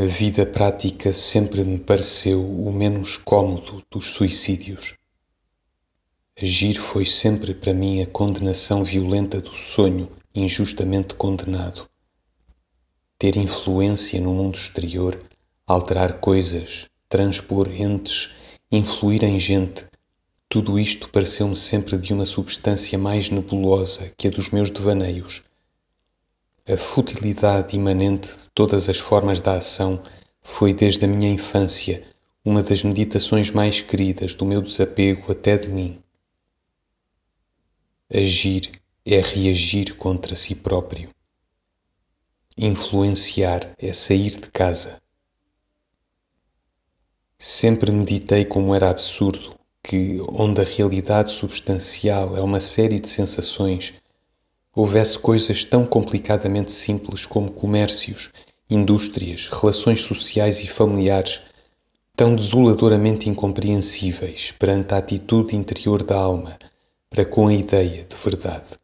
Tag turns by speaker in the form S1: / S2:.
S1: A vida prática sempre me pareceu o menos cômodo dos suicídios. Agir foi sempre para mim a condenação violenta do sonho injustamente condenado. Ter influência no mundo exterior, alterar coisas, transpor entes, influir em gente, tudo isto pareceu-me sempre de uma substância mais nebulosa que a dos meus devaneios a futilidade imanente de todas as formas da ação foi desde a minha infância uma das meditações mais queridas do meu desapego até de mim. Agir é reagir contra si próprio. Influenciar é sair de casa. Sempre meditei como era absurdo que, onde a realidade substancial é uma série de sensações, houvesse coisas tão complicadamente simples como comércios, indústrias, relações sociais e familiares, tão desoladoramente incompreensíveis perante a atitude interior da alma para com a ideia de verdade.